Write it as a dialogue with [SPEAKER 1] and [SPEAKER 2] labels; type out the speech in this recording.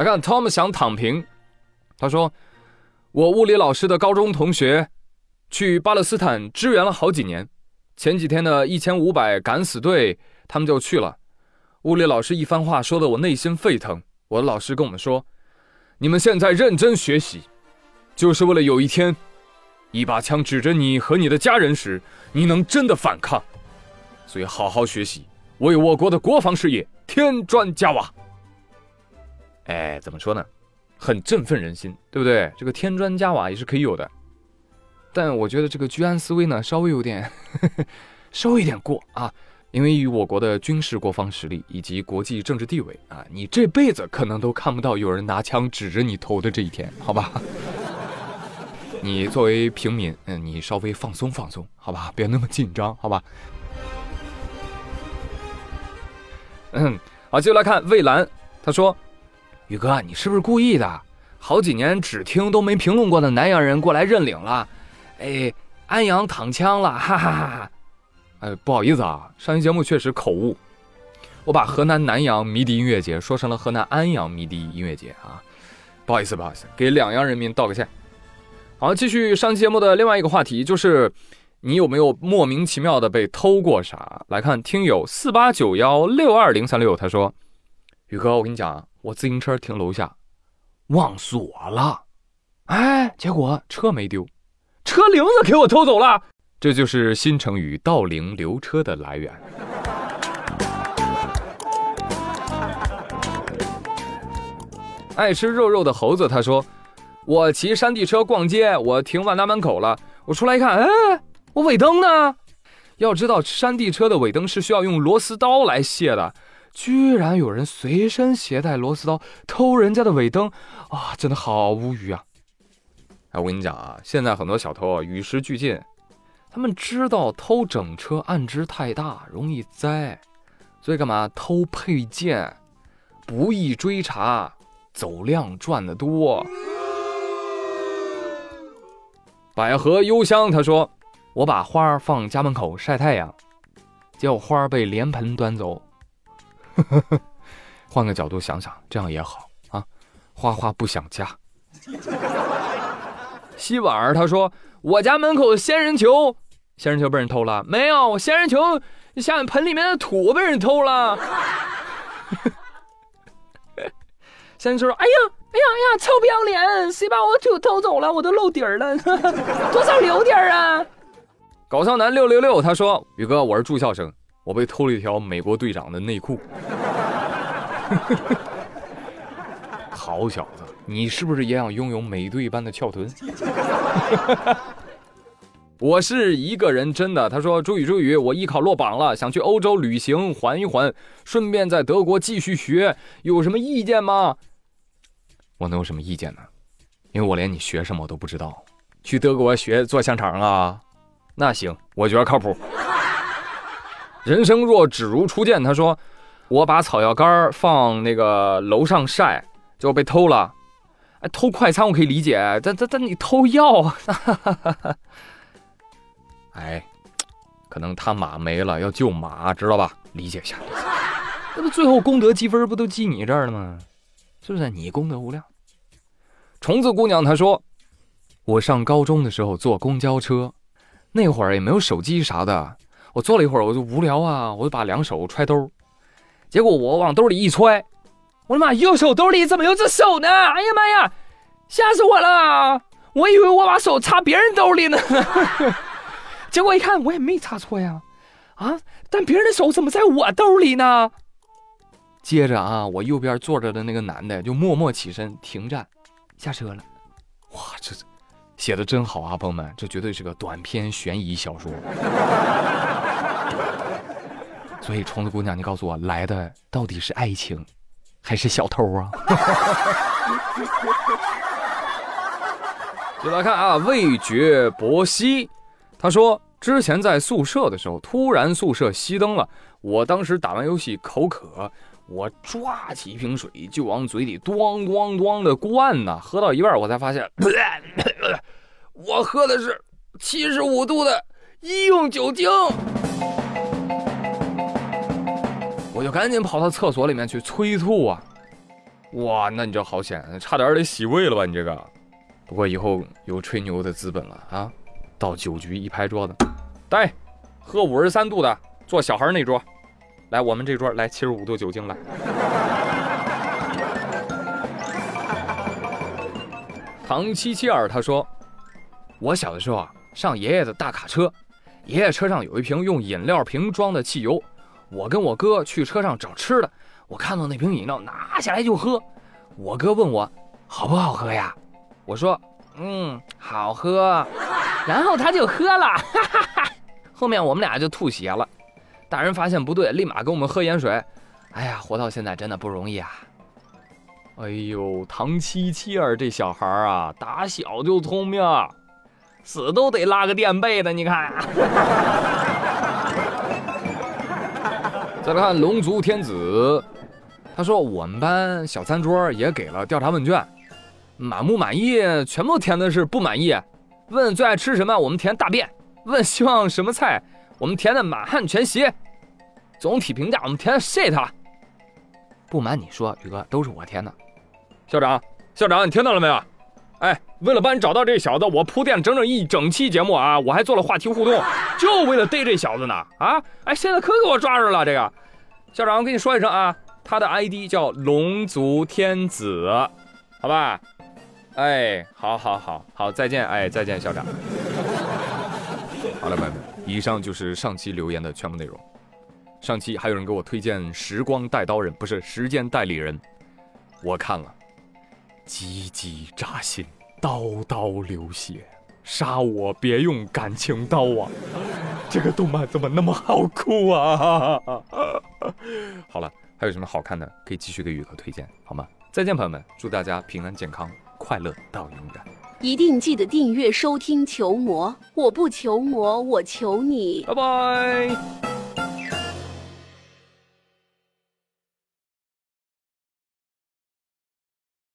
[SPEAKER 1] 来看 Tom 想躺平，他说：“我物理老师的高中同学去巴勒斯坦支援了好几年，前几天的一千五百敢死队他们就去了。物理老师一番话说的我内心沸腾。我的老师跟我们说：你们现在认真学习，就是为了有一天，一把枪指着你和你的家人时，你能真的反抗。所以好好学习，为我国的国防事业添砖加瓦。”哎，怎么说呢？很振奋人心，对不对？这个添砖加瓦也是可以有的，但我觉得这个居安思危呢，稍微有点，稍微有点过啊。因为以我国的军事国防实力以及国际政治地位啊，你这辈子可能都看不到有人拿枪指着你头的这一天，好吧？你作为平民，嗯，你稍微放松放松，好吧？别那么紧张，好吧？嗯，好，接下来看魏兰，他说。宇哥，你是不是故意的？好几年只听都没评论过的南阳人过来认领了，哎，安阳躺枪了，哈哈哈哈！哎，不好意思啊，上期节目确实口误，我把河南南阳迷笛音乐节说成了河南安阳迷笛音乐节啊，不好意思，不好意思，给两阳人民道个歉。好，继续上期节目的另外一个话题，就是你有没有莫名其妙的被偷过啥？来看听友四八九幺六二零三六，他说：“宇哥，我跟你讲。”我自行车停楼下，忘锁了，哎，结果车没丢，车铃子给我偷走了。这就是新成语“盗铃留车”的来源。爱吃肉肉的猴子他说：“我骑山地车逛街，我停万达门口了，我出来一看，哎，我尾灯呢？要知道，山地车的尾灯是需要用螺丝刀来卸的。”居然有人随身携带螺丝刀偷人家的尾灯啊！真的好无语啊！哎，我跟你讲啊，现在很多小偷啊与时俱进，他们知道偷整车案值太大，容易栽，所以干嘛偷配件，不易追查，走量赚得多。百合幽香他说：“我把花放家门口晒太阳，结果花被莲盆端走。” 换个角度想想，这样也好啊。花花不想家。洗碗儿他说：“我家门口的仙人球，仙人球被人偷了。没有，仙人球下面盆里面的土被人偷了。”仙人球说：“哎呀，哎呀，哎呀，臭不要脸！谁把我土偷走了？我都露底儿了，多少留点儿啊？”搞笑男六六六他说：“宇哥，我是住校生。”我被偷了一条美国队长的内裤，好小子，你是不是也想拥有美队般的翘臀？我是一个人，真的。他说：“朱宇，朱宇，我艺考落榜了，想去欧洲旅行，缓一缓，顺便在德国继续学，有什么意见吗？”我能有什么意见呢？因为我连你学什么都不知道。去德国学做香肠啊？那行，我觉得靠谱。人生若只如初见，他说：“我把草药干放那个楼上晒，就被偷了。哎，偷快餐我可以理解，但但但你偷药，哎，可能他马没了，要救马，知道吧？理解一下。那不最后功德积分不都记你这儿了吗？是不是？你功德无量。”虫子姑娘她说：“我上高中的时候坐公交车，那会儿也没有手机啥的。”我坐了一会儿，我就无聊啊，我就把两手揣兜，结果我往兜里一揣，我的妈，右手兜里怎么有只手呢？哎呀妈呀，吓死我了！我以为我把手插别人兜里呢，结果一看我也没插错呀，啊，但别人的手怎么在我兜里呢？接着啊，我右边坐着的那个男的就默默起身停站，下车了。哇，这写的真好啊，朋友们，这绝对是个短篇悬疑小说。所以，虫子姑娘，你告诉我，来的到底是爱情，还是小偷啊？就来看啊，味觉博西，他说之前在宿舍的时候，突然宿舍熄灯了，我当时打完游戏口渴，我抓起一瓶水就往嘴里咣咣咣的灌呐，喝到一半我才发现，我喝的是七十五度的医用酒精。我就赶紧跑到厕所里面去催吐啊！哇，那你这好险，差点得洗胃了吧？你这个。不过以后有吹牛的资本了啊！到酒局一拍桌子，来，喝五十三度的，坐小孩那桌。来，我们这桌来七十五度酒精来。唐七七二他说，我小的时候啊，上爷爷的大卡车，爷爷车上有一瓶用饮料瓶装的汽油，我跟我哥去车上找吃的，我看到那瓶饮料拿下来就喝，我哥问我好不好喝呀？我说，嗯，好喝，然后他就喝了，哈哈哈。后面我们俩就吐血了，大人发现不对，立马给我们喝盐水。哎呀，活到现在真的不容易啊！哎呦，唐七七儿这小孩啊，打小就聪明，死都得拉个垫背的，你看。再来看龙族天子，他说我们班小餐桌也给了调查问卷。满不满意？全部填的是不满意。问最爱吃什么？我们填大便。问希望什么菜？我们填的满汉全席。总体评价我们填的 shit。不瞒你说，宇哥都是我填的。校长，校长，你听到了没有？哎，为了帮你找到这小子，我铺垫了整整一整期节目啊，我还做了话题互动，就为了逮这小子呢。啊，哎，现在可给我抓着了。这个校长，我跟你说一声啊，他的 ID 叫龙族天子，好吧？哎，好，好，好，好，再见，哎，再见，校长。好了，朋友们，以上就是上期留言的全部内容。上期还有人给我推荐《时光带刀人》，不是《时间代理人》，我看了，击击扎心，刀刀流血，杀我别用感情刀啊！这个动漫怎么那么好哭啊？好了，还有什么好看的，可以继续给宇哥推荐，好吗？再见，朋友们，祝大家平安健康。快乐到永远，
[SPEAKER 2] 一定记得订阅收听《求魔》，我不求魔，我求你，
[SPEAKER 1] 拜拜。